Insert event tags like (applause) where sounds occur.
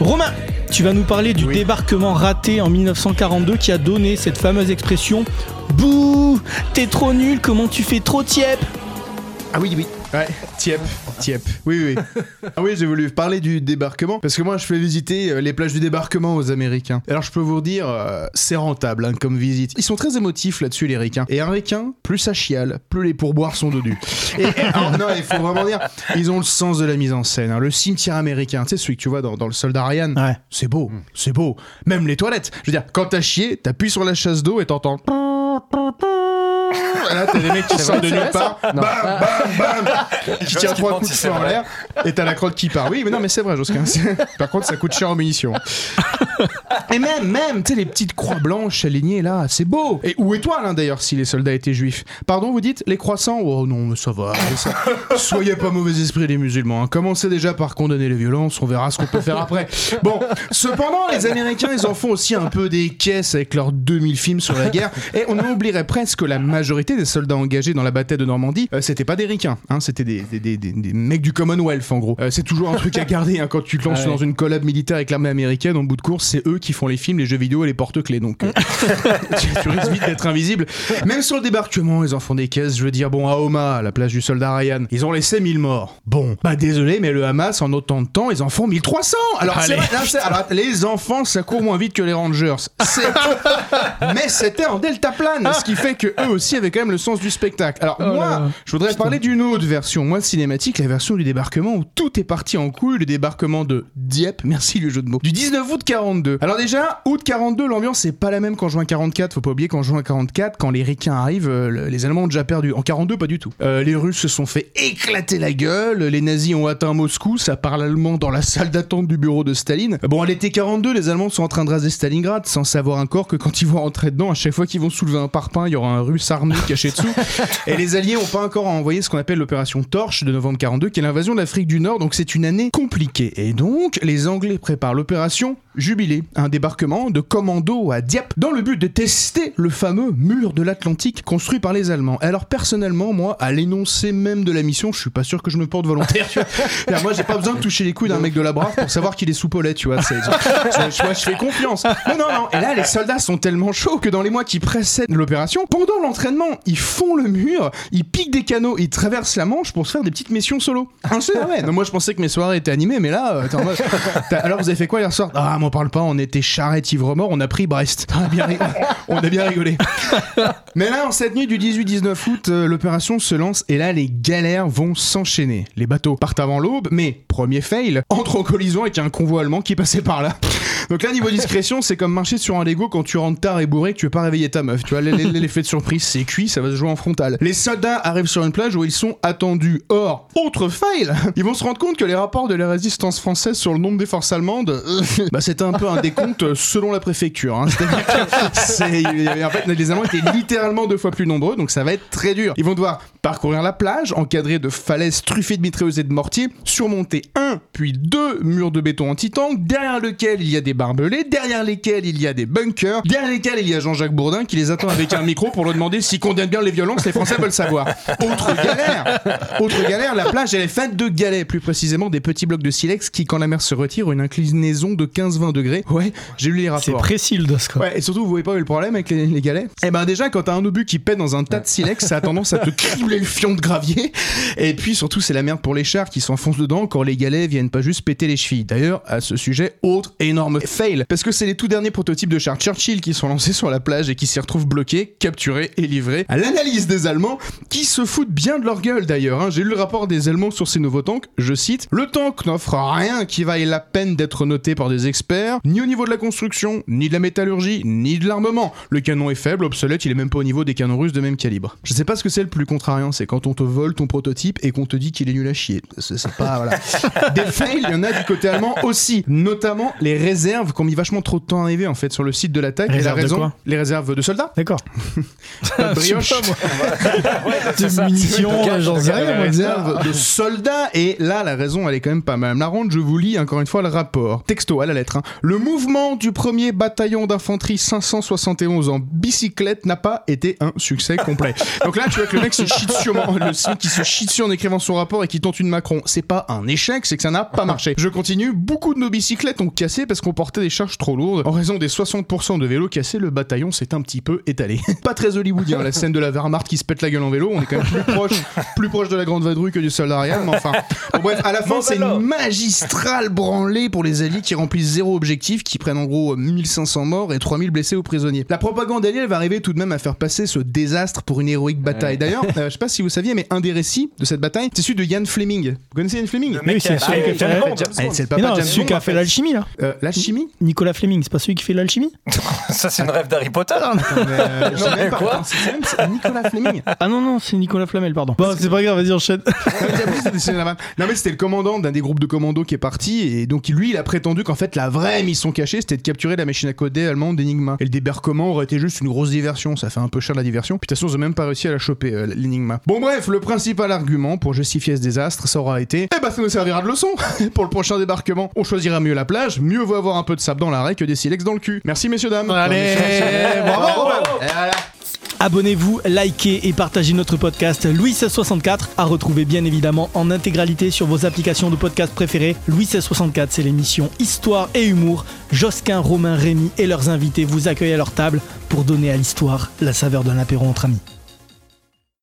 Romain, tu vas nous parler du débarquement raté en 1942 qui a donné cette fameuse expression Bouh, t'es trop nul, comment tu fais trop tiep? Ah oui, oui. Ouais, tiep, tiep. Oui, oui. Ah oui, j'ai voulu parler du débarquement parce que moi, je fais visiter euh, les plages du débarquement aux Américains. Alors, je peux vous dire, euh, c'est rentable hein, comme visite. Ils sont très émotifs là-dessus, les ricains. Et un ricain, plus ça chiale, plus les pourboires sont dodus. (laughs) Et, et- alors, non, il faut vraiment dire, ils ont le sens de la mise en scène. hein. Le cimetière américain, tu sais, celui que tu vois dans, dans le soldat Ryan, Ouais. c'est beau, c'est beau. Même les toilettes. Je veux dire, quand t'as chié, t'appuies sur la chasse d'eau et t'entends. Et Là, t'as des mecs qui (laughs) sortent de nulle part, bam, bam, bam, qui tirent trois coups de feu en l'air, et t'as la crotte qui part. Oui, mais non, mais c'est vrai, Josquin. (laughs) Par contre, ça coûte cher en munitions. Et même, même, tu sais, les petites croix blanches alignées là, c'est beau. Et ou étoiles, hein, d'ailleurs, si les soldats étaient juifs. Pardon, vous dites les croissants Oh non, mais ça va. ça- Soyez pas mauvais esprit, les musulmans. hein. Commencez déjà par condamner les violences, on verra ce qu'on peut faire après. Bon, cependant, les Américains, ils en font aussi un peu des caisses avec leurs 2000 films sur la guerre. Et on en oublierait presque que la majorité des soldats engagés dans la bataille de Normandie, euh, c'était pas des ricains, hein, c'était des, des, des- des- mecs du Commonwealth en gros. Euh, c'est toujours un truc à garder hein, quand tu te lances Ah ouais. dans une collab militaire avec l'armée américaine, en bout de course, c'est eux qui font les films, les jeux vidéo et les porte-clés. Donc euh, (laughs) tu, tu risques vite d'être invisible. Même sur le débarquement, ils en font des caisses. Je veux dire, bon, à Homa, à la place du soldat Ryan, ils ont laissé 1000 morts. Bon, bah désolé, mais le Hamas, en autant de temps, ils en font 1300. Alors, Allez, vrai, là, c'est- alors, les enfants, ça court moins vite que les Rangers. (laughs) Mais c'était en delta plane, ce qui fait que eux aussi avaient quand même le sens du spectacle. Alors Oh moi, là. je voudrais parler d'une autre version, moi cinématique, la version du débarquement où tout est parti en couille, le débarquement de Dieppe, merci le jeu de mots, du 19 août 42. Alors déjà, août 42, l'ambiance est pas la même qu'en juin 44, faut pas oublier qu'en juin 44, quand les ricains arrivent, euh, le- les Allemands ont déjà perdu. En 42, pas du tout. Euh, les Russes se sont fait éclater la gueule, les nazis ont atteint Moscou, ça parle allemand dans la salle d'attente du bureau de Staline. Bon, à l'été 42, les Allemands sont en train de raser Stalingrad, sans savoir encore que quand ils vont rentrer dedans, à chaque fois qu'ils vont soulever un parpaing, il y aura un russe armé dessous. (laughs) Et les Alliés ont pas encore envoyé ce qu'on appelle l'opération Torche de novembre 42, qui est l'invasion de l'Afrique du Nord, donc c'est une année compliquée. Et donc, les Anglais préparent l'opération Jubilé, un débarquement de commando à Dieppe, dans le but de tester le fameux mur de l'Atlantique construit par les Allemands. Alors personnellement, moi, à l'énoncé même de la mission, je suis pas sûr que je me porte volontaire. tu vois. Moi, j'ai pas besoin de toucher les couilles d'un mec de la brave pour savoir qu'il est sous Paulette, tu vois. je fais confiance. Non, non, non. Et là, les soldats sont tellement chauds que dans les mois qui précèdent l'opération, pendant l'entraînement, ils font le mur, ils piquent des canaux, ils traversent la Manche pour se faire des petites missions solo. Ah, c'est vrai. Non, moi, je pensais que mes soirées étaient animées, mais là, euh, en mode- (laughs) alors vous avez fait quoi hier soir? Ah, m'en parle pas. On était charrette ivre mort. On a pris Brest. On a bien, ri- on a bien rigolé. (laughs) Mais là, en cette nuit du 18-19 août, euh, l'opération se lance et là, les galères vont s'enchaîner. Les bateaux partent avant l'aube, mais premier fail, entre en collision avec un convoi allemand qui passait par là. Donc là, niveau discrétion, c'est comme marcher sur un Lego quand tu rentres tard et bourré que tu veux pas réveiller ta meuf. Tu vois, l'effet de surprise, c'est cuit, ça va se jouer en frontal. Les soldats arrivent sur une plage où ils sont attendus. Or, autre fail, (laughs) ils vont se rendre compte que les rapports de la résistance française sur le nombre des forces allemandes, euh, (laughs) bah c'était un peu un décompte selon la préfecture. hein. C'est-à-dire en fait, les Allemands étaient littéralement deux fois plus nombreux, donc ça va être très dur. Ils vont devoir parcourir la plage, encadrés de falaises truffées de mitrailleuses et de mortiers, surmonter un puis deux murs de béton anti-tank, derrière lequel il y a des barbelés, derrière lesquels il y a des bunkers, derrière lesquels il y a Jean-Jacques Bourdin qui les attend avec un micro pour leur demander s'ils condamnent bien les violences, les Français veulent savoir. Autre galère, autre galère, la plage elle est faite de galets, plus précisément des petits blocs de silex qui, quand la mer se retire, ont une inclinaison de 15-20 degrés. Ouais, j'ai lu les C'est rapports. précis le dos, quoi. Ouais, et surtout, vous voyez pas le problème avec les, les galets? Eh ben déjà, quand t'as un obus qui pète dans un tas de silex, ça a tendance à te cribler le fion de gravier. Et puis surtout, c'est la merde pour les chars qui s'enfoncent dedans quand les galets viennent pas juste péter les chevilles. D'ailleurs, à ce sujet, autre énorme fail, parce que c'est les tout derniers prototypes de chars Churchill qui sont lancés sur la plage et qui s'y retrouvent bloqués, capturés et livrés à l'analyse des Allemands, qui se foutent bien de leur gueule d'ailleurs. hein. J'ai lu le rapport des Allemands sur ces nouveaux tanks, je cite, le tank n'offre rien qui vaille la peine d'être noté par des experts, ni au niveau de la construction, ni de la métallurgie, ni de l'armement. Le canon est faible, obsolète, il est même pas au niveau des canons russes de même calibre. Je sais pas ce que c'est le plus contrariant, c'est quand on te vole ton prototype et qu'on te dit qu'il est nul à chier. C'est pas, voilà. (laughs) Des fails, il y en a du côté allemand aussi. Notamment les réserves qui ont mis vachement trop de temps à arriver en fait sur le site de l'attaque. Et la Réserves de raison, quoi les réserves de soldats. D'accord. (laughs) Sais brioche. pas, moi. (laughs) c'est ça. de munitions, j'en de sais gaz. rien, moi. réserve de soldats et là la raison elle est quand même pas mal la ronde je vous lis encore une fois le rapport texto à la lettre hein. le mouvement du premier bataillon d'infanterie 571 en bicyclette n'a pas été un succès complet (laughs) donc là tu vois que le mec se chie dessus en- le mec qui se chie dessus en écrivant son rapport et qui tente une Macron c'est pas un échec c'est que ça n'a pas marché je continue beaucoup de nos bicyclettes ont cassé parce qu'on portait des charges trop lourdes en raison des 60% de vélos cassés le bataillon s'est un petit peu étalé (laughs) pas très hollywoodien la scène de la Wehrmacht qui se pète la gueule en vélo on est quand même plus proche plus proche de la grande vadrouille que du soldat Ariane, mais enfin. Bon, bref, à la fin, c'est une magistrale branlée pour les Alliés qui remplissent zéro objectif, qui prennent en gros 1500 morts et 3000 blessés ou prisonniers. La propagande alliée elle va arriver tout de même à faire passer ce désastre pour une héroïque bataille. D'ailleurs, euh, je sais pas si vous saviez, mais un des récits de cette bataille, c'est celui de Ian Fleming. Vous connaissez Ian Fleming Le Oui, c'est celui qui a fait Eh, Mais l'alchimie là. Euh, la Nicolas Fleming, c'est pas celui qui fait l'alchimie? (laughs) Ça, c'est une rêve d'Harry Potter. Euh, (laughs) non. Quoi? c'est Nicolas Fleming. (laughs) Ah non, non, c'est Nicolas Flamel, pardon. Bon, c'est pas grave, vas-y, enchaîne. Non mais c'était le commandant d'un des groupes de commandos qui est parti et donc lui il a prétendu qu'en fait la vraie mission cachée c'était de capturer la machine à coder allemande d'Enigma. Et le débarquement aurait été juste une grosse diversion, ça fait un peu cher la diversion. Puis de toute façon ils ont même pas réussi à la choper euh, l'Enigma. Bon bref, le principal argument pour justifier ce désastre ça aura été Eh bah ça nous servira de leçon pour le prochain débarquement. On choisira mieux la plage, mieux vaut avoir un peu de sable dans l'arrêt que des silex dans le cul. Merci messieurs dames. Allez, bravo, Robin. Et voilà. Abonnez-vous, likez et partagez notre podcast Louis 1664 à retrouver bien évidemment en intégralité sur vos applications de podcast préférées. Louis 1664, c'est l'émission Histoire et Humour. Josquin, Romain, Rémy et leurs invités vous accueillent à leur table pour donner à l'histoire la saveur d'un apéro entre amis.